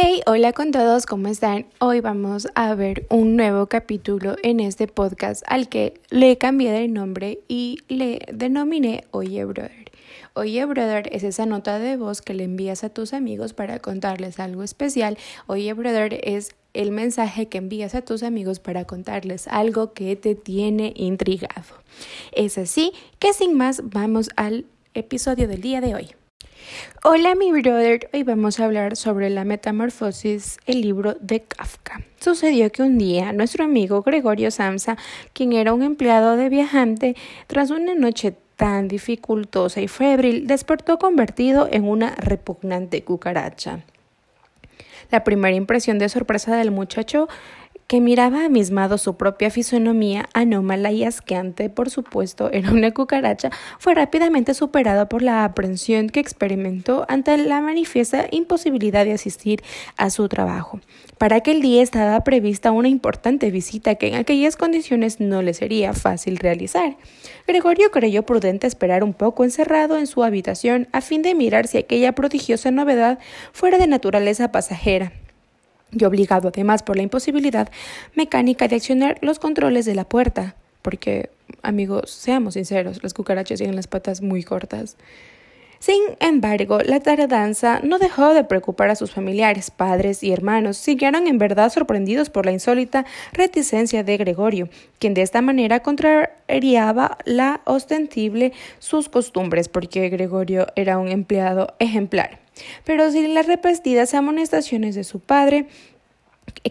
Hey, hola con todos, ¿cómo están? Hoy vamos a ver un nuevo capítulo en este podcast al que le cambié de nombre y le denominé Oye Brother. Oye Brother es esa nota de voz que le envías a tus amigos para contarles algo especial. Oye Brother es el mensaje que envías a tus amigos para contarles algo que te tiene intrigado. Es así que sin más vamos al episodio del día de hoy. Hola mi brother, hoy vamos a hablar sobre la metamorfosis, el libro de Kafka. Sucedió que un día nuestro amigo Gregorio Samsa, quien era un empleado de viajante, tras una noche tan dificultosa y febril, despertó convertido en una repugnante cucaracha. La primera impresión de sorpresa del muchacho que miraba amismado su propia fisonomía anómala y asqueante, por supuesto, era una cucaracha, fue rápidamente superado por la aprensión que experimentó ante la manifiesta imposibilidad de asistir a su trabajo. Para aquel día estaba prevista una importante visita que en aquellas condiciones no le sería fácil realizar. Gregorio creyó prudente esperar un poco encerrado en su habitación a fin de mirar si aquella prodigiosa novedad fuera de naturaleza pasajera y obligado además por la imposibilidad mecánica de accionar los controles de la puerta, porque, amigos, seamos sinceros, las cucarachas tienen las patas muy cortas. Sin embargo, la tardanza no dejó de preocupar a sus familiares, padres y hermanos, siguieron en verdad sorprendidos por la insólita reticencia de Gregorio, quien de esta manera contrariaba la ostensible sus costumbres, porque Gregorio era un empleado ejemplar. Pero sin las repetidas amonestaciones de su padre,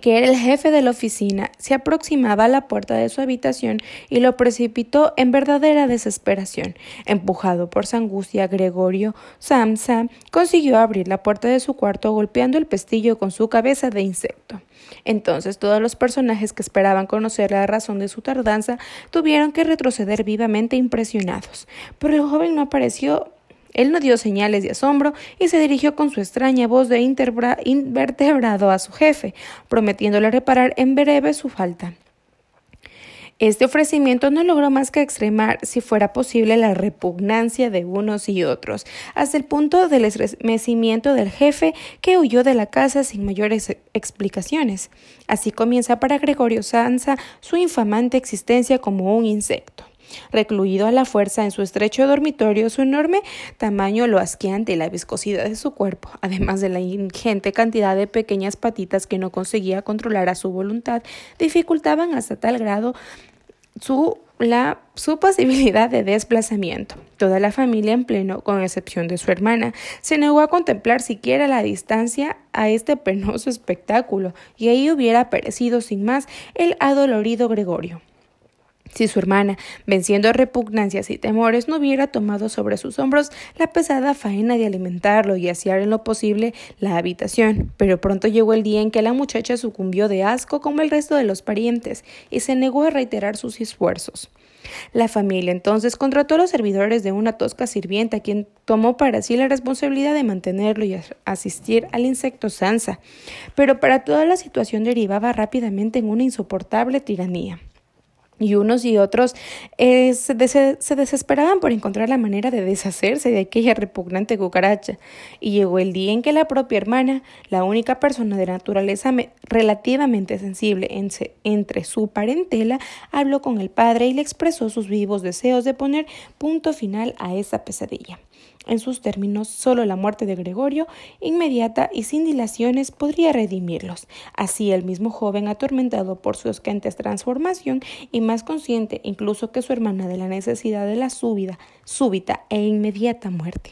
que era el jefe de la oficina, se aproximaba a la puerta de su habitación y lo precipitó en verdadera desesperación. Empujado por su angustia, Gregorio Samsa consiguió abrir la puerta de su cuarto golpeando el pestillo con su cabeza de insecto. Entonces todos los personajes que esperaban conocer la razón de su tardanza tuvieron que retroceder vivamente impresionados. Pero el joven no apareció él no dio señales de asombro y se dirigió con su extraña voz de invertebrado a su jefe, prometiéndole reparar en breve su falta. Este ofrecimiento no logró más que extremar, si fuera posible, la repugnancia de unos y otros, hasta el punto del estremecimiento del jefe que huyó de la casa sin mayores explicaciones. Así comienza para Gregorio Sanza su infamante existencia como un insecto. Recluido a la fuerza en su estrecho dormitorio, su enorme tamaño, lo asqueante y la viscosidad de su cuerpo, además de la ingente cantidad de pequeñas patitas que no conseguía controlar a su voluntad, dificultaban hasta tal grado su, la, su posibilidad de desplazamiento. Toda la familia en pleno, con excepción de su hermana, se negó a contemplar siquiera la distancia a este penoso espectáculo, y ahí hubiera perecido sin más el adolorido Gregorio. Si su hermana, venciendo repugnancias y temores, no hubiera tomado sobre sus hombros la pesada faena de alimentarlo y asear en lo posible la habitación, pero pronto llegó el día en que la muchacha sucumbió de asco como el resto de los parientes y se negó a reiterar sus esfuerzos. La familia entonces contrató a los servidores de una tosca sirvienta, quien tomó para sí la responsabilidad de mantenerlo y asistir al insecto Sansa, pero para toda la situación derivaba rápidamente en una insoportable tiranía y unos y otros eh, se, desesperaban por encontrar la manera de deshacerse de aquella repugnante cucaracha. Y llegó el día en que la propia hermana, la única persona de naturaleza relativamente sensible entre su parentela, habló con el padre y le expresó sus vivos deseos de poner punto final a esa pesadilla. En sus términos, solo la muerte de Gregorio, inmediata y sin dilaciones, podría redimirlos. Así el mismo joven, atormentado por su escante transformación y más consciente incluso que su hermana de la necesidad de la súbita, súbita e inmediata muerte.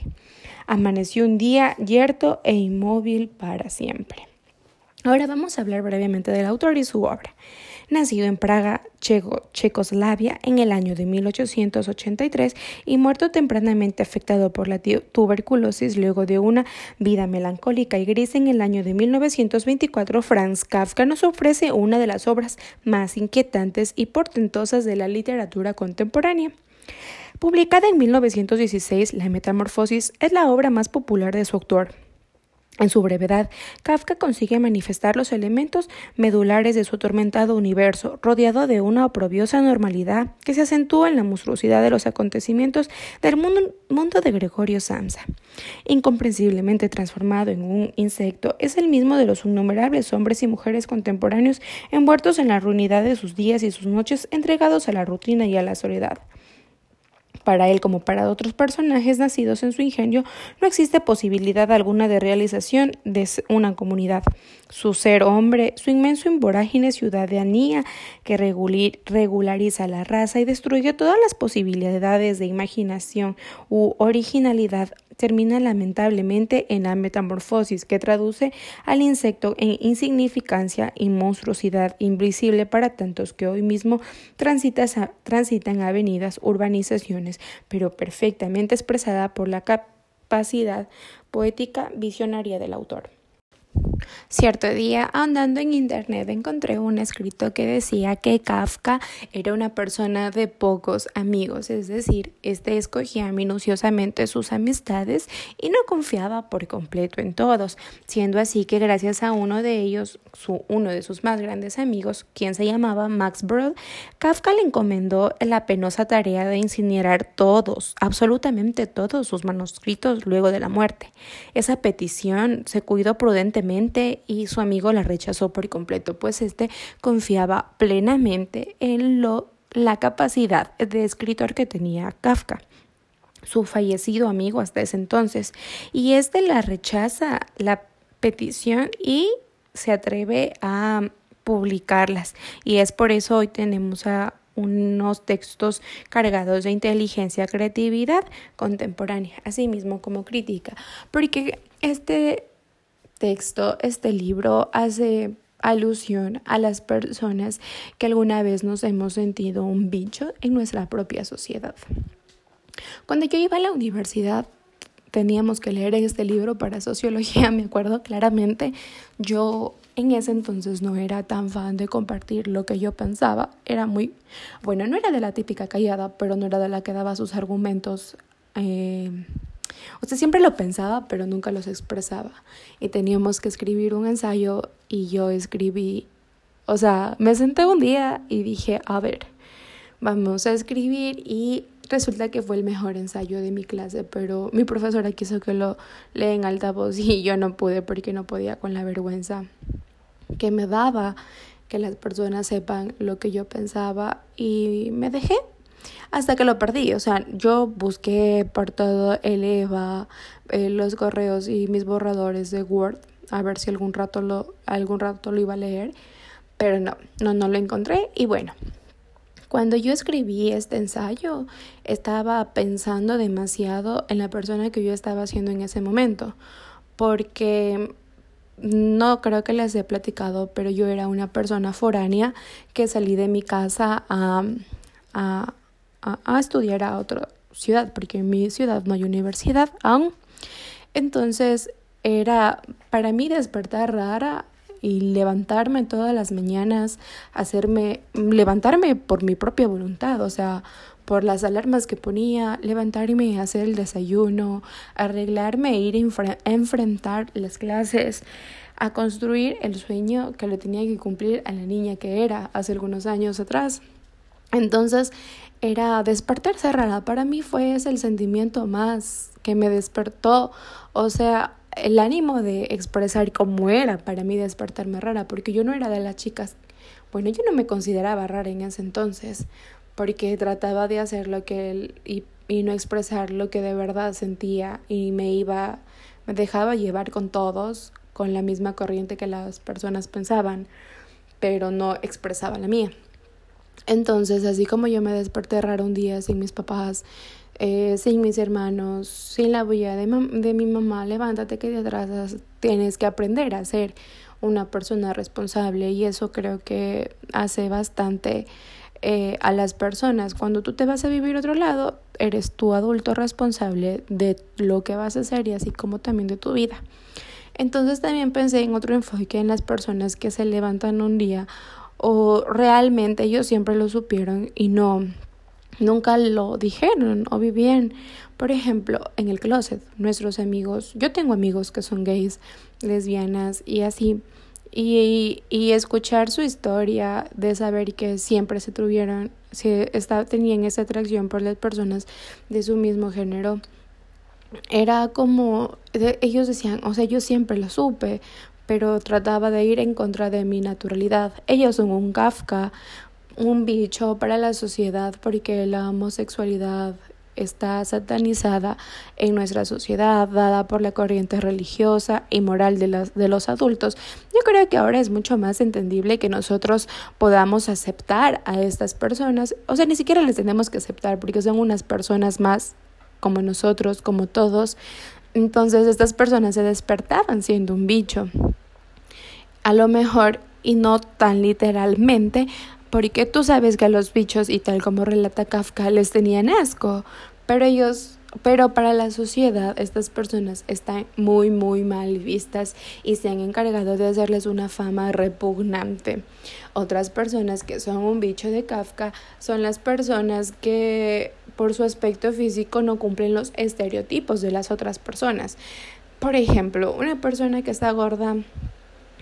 Amaneció un día yerto e inmóvil para siempre. Ahora vamos a hablar brevemente del autor y su obra. Nacido en Praga, Checoslavia, en el año de 1883 y muerto tempranamente afectado por la tuberculosis luego de una vida melancólica y gris en el año de 1924, Franz Kafka nos ofrece una de las obras más inquietantes y portentosas de la literatura contemporánea. Publicada en 1916, La Metamorfosis es la obra más popular de su autor En su brevedad, Kafka consigue manifestar los elementos medulares de su atormentado universo, rodeado de una oprobiosa normalidad que se acentúa en la monstruosidad de los acontecimientos del mundo, de Gregorio Samsa. Incomprensiblemente transformado en un insecto, es el mismo de los innumerables hombres y mujeres contemporáneos envueltos en la ruinidad de sus días y sus noches, entregados a la rutina y a la soledad. Para él, como para otros personajes nacidos en su ingenio, no existe posibilidad alguna de realización de una comunidad. Su ser hombre, su inmenso vorágine ciudadanía que regulariza la raza y destruye todas las posibilidades de imaginación u originalidad termina lamentablemente en la metamorfosis que traduce al insecto en insignificancia y monstruosidad invisible para tantos que hoy mismo transitan avenidas, urbanizaciones, pero perfectamente expresada por la capacidad poética visionaria del autor. Cierto día, andando en internet, encontré un escrito que decía que Kafka era una persona de pocos amigos, es decir, este escogía minuciosamente sus amistades y no confiaba por completo en todos, siendo así que gracias a uno de ellos, su, uno de sus más grandes amigos, quien se llamaba Max Brod, Kafka le encomendó la penosa tarea de incinerar todos, absolutamente todos sus manuscritos luego de la muerte. Esa petición se cuidó prudentemente y su amigo la rechazó por completo, pues este confiaba plenamente en lo, la capacidad de escritor que tenía Kafka su fallecido amigo hasta ese entonces, y este la rechaza la petición y se atreve a publicarlas. Y es por eso hoy tenemos a unos textos cargados de inteligencia, creatividad contemporánea, así mismo como crítica, porque este texto, este libro hace alusión a las personas que alguna vez nos hemos sentido un bicho en nuestra propia sociedad. Cuando yo iba a la universidad teníamos que leer este libro para sociología, me acuerdo claramente. Yo en ese entonces no era tan fan de compartir lo que yo pensaba. Era muy, bueno, no era de la típica callada, pero no era de la que daba sus argumentos eh, o sea, siempre lo pensaba, pero nunca los expresaba. Y teníamos que escribir un ensayo y yo escribí, o sea, me senté un día y dije, a ver, vamos a escribir y resulta que fue el mejor ensayo de mi clase, pero mi profesora quiso que lo lea en alta voz y yo no pude porque no podía con la vergüenza que me daba que las personas sepan lo que yo pensaba y me dejé hasta que lo perdí. O sea, yo busqué por todo el EVA, eh, los correos y mis borradores de Word a ver si algún rato lo, algún rato lo iba a leer, pero no, no, no lo encontré y bueno. Cuando yo escribí este ensayo, estaba pensando demasiado en la persona que yo estaba siendo en ese momento, porque no creo que les he platicado, pero yo era una persona foránea que salí de mi casa a, a, a, estudiar a otra ciudad, porque en mi ciudad no hay universidad aún. Entonces era para mí despertar rara y levantarme todas las mañanas, hacerme, levantarme por mi propia voluntad, o sea, por las alarmas que ponía, levantarme, hacer el desayuno, arreglarme, ir a enfrentar las clases, a construir el sueño que le tenía que cumplir a la niña que era hace algunos años atrás. Entonces era despertarse rara. Para mí fue ese el sentimiento más que me despertó. O sea, el ánimo de expresar cómo era para mí despertarme rara, porque yo no era de las chicas. Bueno, yo no me consideraba rara en ese entonces, porque trataba de hacer lo que él y, y no expresar lo que de verdad sentía y me iba, me dejaba llevar con todos, con la misma corriente que las personas pensaban, pero no expresaba la mía. Entonces, así como yo me desperté raro un día sin mis papás, eh, sin mis hermanos, sin la bulla de, de mi mamá, levántate que de atrás tienes que aprender a ser una persona responsable y eso creo que hace bastante eh, a las personas. Cuando tú te vas a vivir otro lado, eres tu adulto responsable de lo que vas a hacer y así como también de tu vida. Entonces también pensé en otro enfoque en las personas que se levantan un día o realmente ellos siempre lo supieron y no nunca lo dijeron o vivían, por ejemplo, en el closet. Nuestros amigos, yo tengo amigos que son gays, lesbianas y así. Y, y escuchar su historia de saber que siempre se tuvieron, se está, tenían esa atracción por las personas de su mismo género, era como, ellos decían, o sea, yo siempre lo supe, pero trataba de ir en contra de mi naturalidad. Ellos son un Kafka, un bicho para la sociedad porque la homosexualidad está satanizada en nuestra sociedad, dada por la corriente religiosa y moral de, las, de los adultos. Yo creo que ahora es mucho más entendible que nosotros podamos aceptar a estas personas, o sea, ni siquiera les tenemos que aceptar porque son unas personas más como nosotros, como todos. Entonces estas personas se despertaban siendo un bicho. A lo mejor, y no tan literalmente, porque tú sabes que a los bichos, y tal como relata Kafka, les tenían asco, pero ellos pero para la sociedad estas personas están muy muy mal vistas y se han encargado de hacerles una fama repugnante. Otras personas que son un bicho de Kafka son las personas que por su aspecto físico no cumplen los estereotipos de las otras personas. Por ejemplo, una persona que está gorda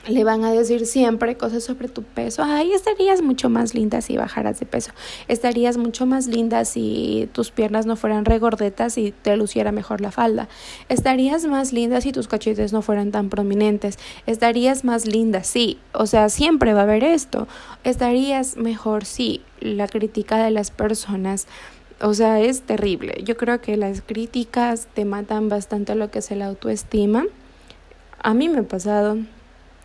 le van a decir siempre cosas sobre tu peso. Ay, estarías mucho más linda si bajaras de peso. Estarías mucho más linda si tus piernas no fueran regordetas y te luciera mejor la falda. Estarías más linda si tus cachetes no fueran tan prominentes. Estarías más linda, sí. O sea, siempre va a haber esto. Estarías mejor, sí. La crítica de las personas. O sea, es terrible. Yo creo que las críticas te matan bastante lo que es la autoestima. A mí me ha pasado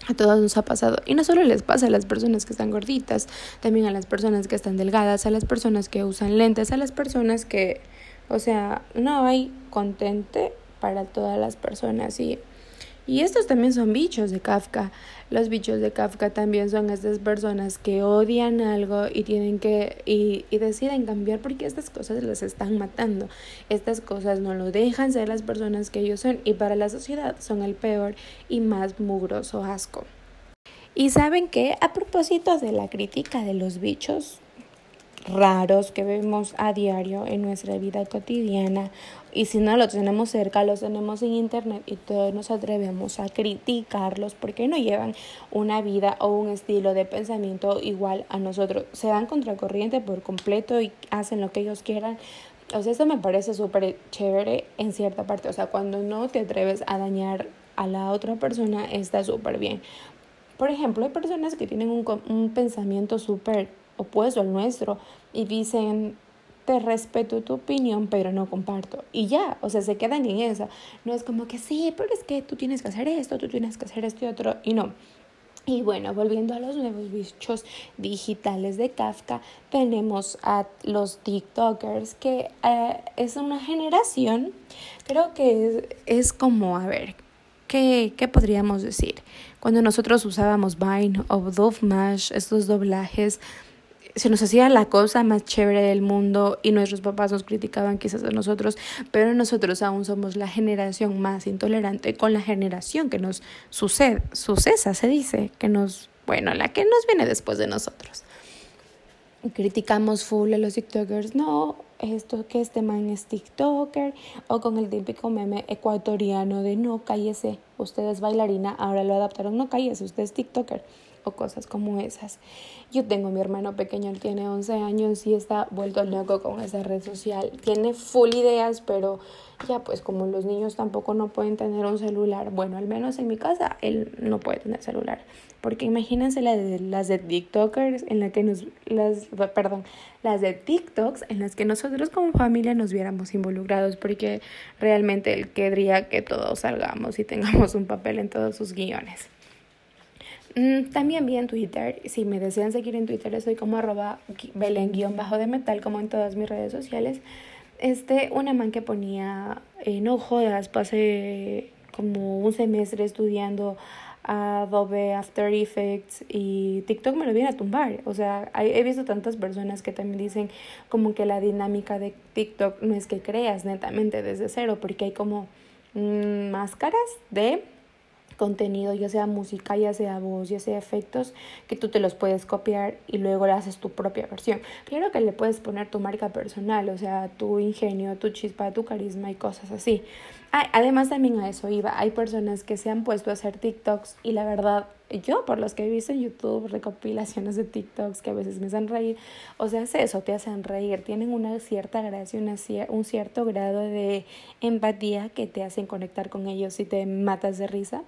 a todos nos ha pasado. Y no solo les pasa a las personas que están gorditas, también a las personas que están delgadas, a las personas que usan lentes, a las personas que, o sea, no hay contente para todas las personas. Y, y estos también son bichos de Kafka. Los bichos de Kafka también son estas personas que odian algo y tienen que y, y deciden cambiar porque estas cosas les están matando. Estas cosas no lo dejan ser las personas que ellos son y para la sociedad son el peor y más mugroso asco. Y saben que a propósito de la crítica de los bichos, raros que vemos a diario en nuestra vida cotidiana y si no los tenemos cerca, los tenemos en internet y todos nos atrevemos a criticarlos porque no llevan una vida o un estilo de pensamiento igual a nosotros. Se dan contracorriente por completo y hacen lo que ellos quieran. O sea, esto me parece súper chévere en cierta parte. O sea, cuando no te atreves a dañar a la otra persona, está súper bien. Por ejemplo, hay personas que tienen un, un pensamiento súper opuesto al nuestro y dicen, te respeto tu opinión, pero no comparto. Y ya, o sea, se quedan en eso. No es como que sí, pero es que tú tienes que hacer esto, tú tienes que hacer esto y otro, y no. Y bueno, volviendo a los nuevos bichos digitales de Kafka, tenemos a los TikTokers, que eh, es una generación, creo que es, es como, a ver, ¿qué, ¿qué podríamos decir? Cuando nosotros usábamos Vine o Dove Mash, estos doblajes, se nos hacía la cosa más chévere del mundo y nuestros papás nos criticaban quizás a nosotros, pero nosotros aún somos la generación más intolerante con la generación que nos sucede, sucesa, se dice, que nos, bueno, la que nos viene después de nosotros. Criticamos full a los TikTokers, no, esto que este man es TikToker, o con el típico meme ecuatoriano de no, cállese, usted es bailarina, ahora lo adaptaron, no, cállese, usted es TikToker o cosas como esas. Yo tengo mi hermano pequeño, él tiene 11 años y está vuelto loco con esa red social. Tiene full ideas, pero ya pues como los niños tampoco no pueden tener un celular, bueno, al menos en mi casa él no puede tener celular. Porque imagínense las de, las de TikTokers en la que nos, las, perdón, las de TikToks en las que nosotros como familia nos viéramos involucrados porque realmente él querría que todos salgamos y tengamos un papel en todos sus guiones. Mm, también vi en Twitter, si me desean seguir en Twitter, estoy como arroba belén-bajo de metal, como en todas mis redes sociales. Este, una man que ponía, eh, no jodas, pasé como un semestre estudiando Adobe After Effects y TikTok me lo viene a tumbar. O sea, he visto tantas personas que también dicen como que la dinámica de TikTok no es que creas netamente desde cero, porque hay como mm, máscaras de contenido, ya sea música, ya sea voz, ya sea efectos, que tú te los puedes copiar y luego le haces tu propia versión. Claro que le puedes poner tu marca personal, o sea, tu ingenio, tu chispa, tu carisma y cosas así. además también a eso iba, hay personas que se han puesto a hacer TikToks y la verdad yo por los que he visto en YouTube recopilaciones de TikToks que a veces me hacen reír, o sea, es eso, te hacen reír, tienen una cierta gracia, una, un cierto grado de empatía que te hacen conectar con ellos y te matas de risa,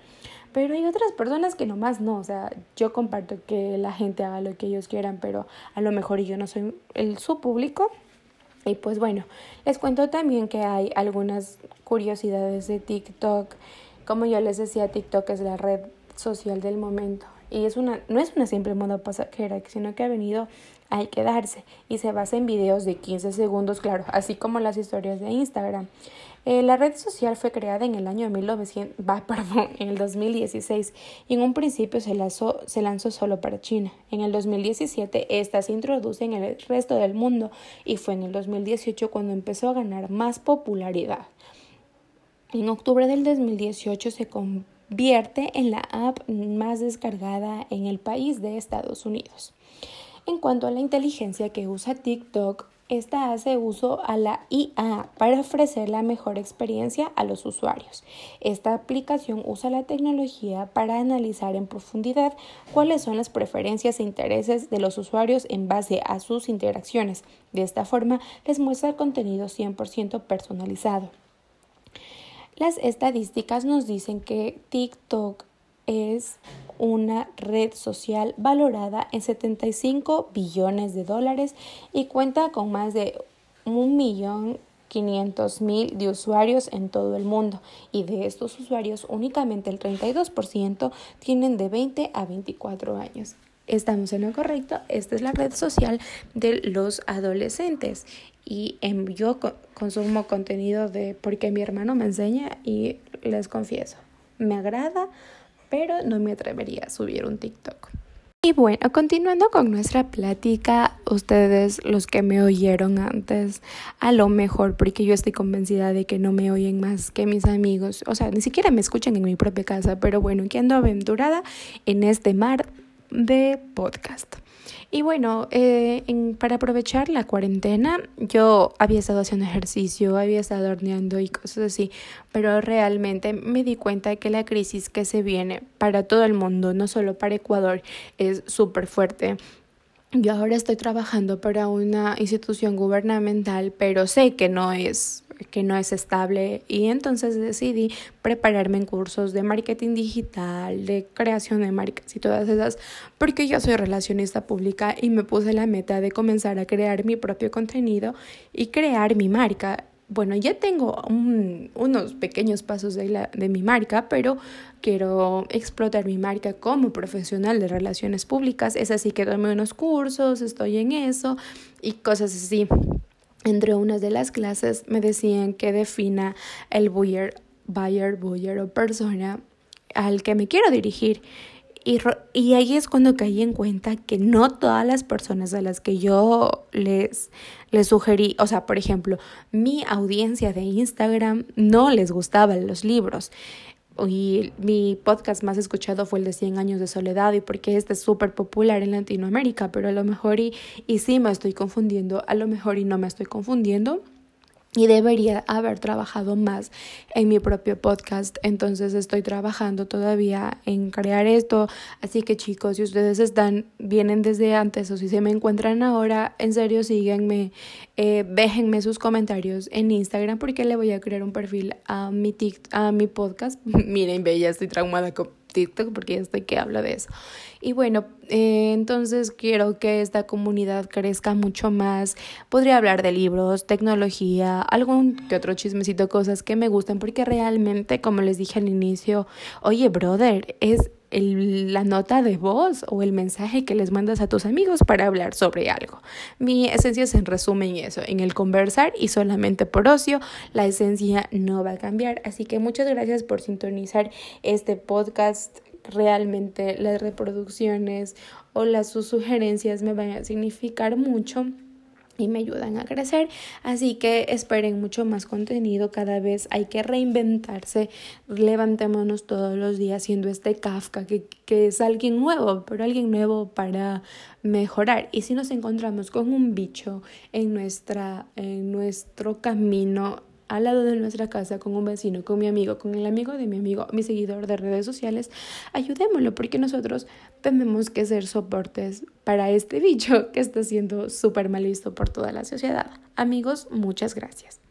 pero hay otras personas que nomás no, o sea, yo comparto que la gente haga lo que ellos quieran, pero a lo mejor yo no soy el su público. Y pues bueno, les cuento también que hay algunas curiosidades de TikTok. Como yo les decía, TikTok es la red social del momento. Y es una, no es una simple moda pasajera, sino que ha venido a quedarse y se basa en videos de 15 segundos, claro, así como las historias de Instagram. Eh, la red social fue creada en el año 1900, va, perdón, en el 2016 y en un principio se lanzó, se lanzó solo para China. En el 2017 esta se introduce en el resto del mundo y fue en el 2018 cuando empezó a ganar más popularidad. En octubre del 2018 se vierte en la app más descargada en el país de Estados Unidos. En cuanto a la inteligencia que usa TikTok, esta hace uso a la IA para ofrecer la mejor experiencia a los usuarios. Esta aplicación usa la tecnología para analizar en profundidad cuáles son las preferencias e intereses de los usuarios en base a sus interacciones. De esta forma, les muestra contenido 100% personalizado. Las estadísticas nos dicen que TikTok es una red social valorada en 75 billones de dólares y cuenta con más de un millón mil de usuarios en todo el mundo y de estos usuarios únicamente el 32% tienen de 20 a 24 años. Estamos en lo correcto, esta es la red social de los adolescentes y yo consumo contenido de porque mi hermano me enseña y les confieso, me agrada, pero no me atrevería a subir un TikTok. Y bueno, continuando con nuestra plática, ustedes los que me oyeron antes, a lo mejor, porque yo estoy convencida de que no me oyen más que mis amigos, o sea, ni siquiera me escuchan en mi propia casa, pero bueno, que ando aventurada en este mar de podcast. Y bueno, eh, para aprovechar la cuarentena, yo había estado haciendo ejercicio, había estado horneando y cosas así, pero realmente me di cuenta de que la crisis que se viene para todo el mundo, no solo para Ecuador, es súper fuerte. Yo ahora estoy trabajando para una institución gubernamental, pero sé que no es que no es estable y entonces decidí prepararme en cursos de marketing digital, de creación de marcas y todas esas, porque yo soy relacionista pública y me puse la meta de comenzar a crear mi propio contenido y crear mi marca. Bueno, ya tengo unos pequeños pasos de, la, de mi marca, pero quiero explotar mi marca como profesional de relaciones públicas. Es así que tomé unos cursos, estoy en eso y cosas así. Entre unas de las clases me decían que defina el buyer, buyer, buyer o persona al que me quiero dirigir. Y, y, ahí es cuando caí en cuenta que no todas las personas a las que yo les, les sugerí, o sea, por ejemplo, mi audiencia de Instagram no les gustaban los libros. Y mi podcast más escuchado fue el de 100 años de soledad y porque este es súper popular en Latinoamérica, pero a lo mejor y, y sí me estoy confundiendo, a lo mejor y no me estoy confundiendo y debería haber trabajado más en mi propio podcast. Entonces estoy trabajando todavía en crear esto. Así que chicos, si ustedes están, vienen desde antes o si se me encuentran ahora, en serio síganme, eh, déjenme sus comentarios en Instagram porque le voy a crear un perfil a mi, a mi podcast. Miren, bella, estoy traumada con TikTok porque ya estoy que hablo de eso. Y bueno, eh, entonces quiero que esta comunidad crezca mucho más. Podría hablar de libros, tecnología, algún que otro chismecito, cosas que me gustan porque realmente, como les dije al inicio, oye, brother, es el, la nota de voz o el mensaje que les mandas a tus amigos para hablar sobre algo. Mi esencia se resume en eso, en el conversar y solamente por ocio, la esencia no va a cambiar. Así que muchas gracias por sintonizar este podcast. Realmente las reproducciones o las sus sugerencias me van a significar mucho y me ayudan a crecer. Así que esperen mucho más contenido. Cada vez hay que reinventarse. Levantémonos todos los días siendo este Kafka, que, que es alguien nuevo, pero alguien nuevo para mejorar. Y si nos encontramos con un bicho en, nuestra, en nuestro camino, al lado de nuestra casa, con un vecino, con mi amigo, con el amigo de mi amigo, mi seguidor de redes sociales, ayudémoslo porque nosotros tenemos que ser soportes para este bicho que está siendo súper mal visto por toda la sociedad. Amigos, muchas gracias.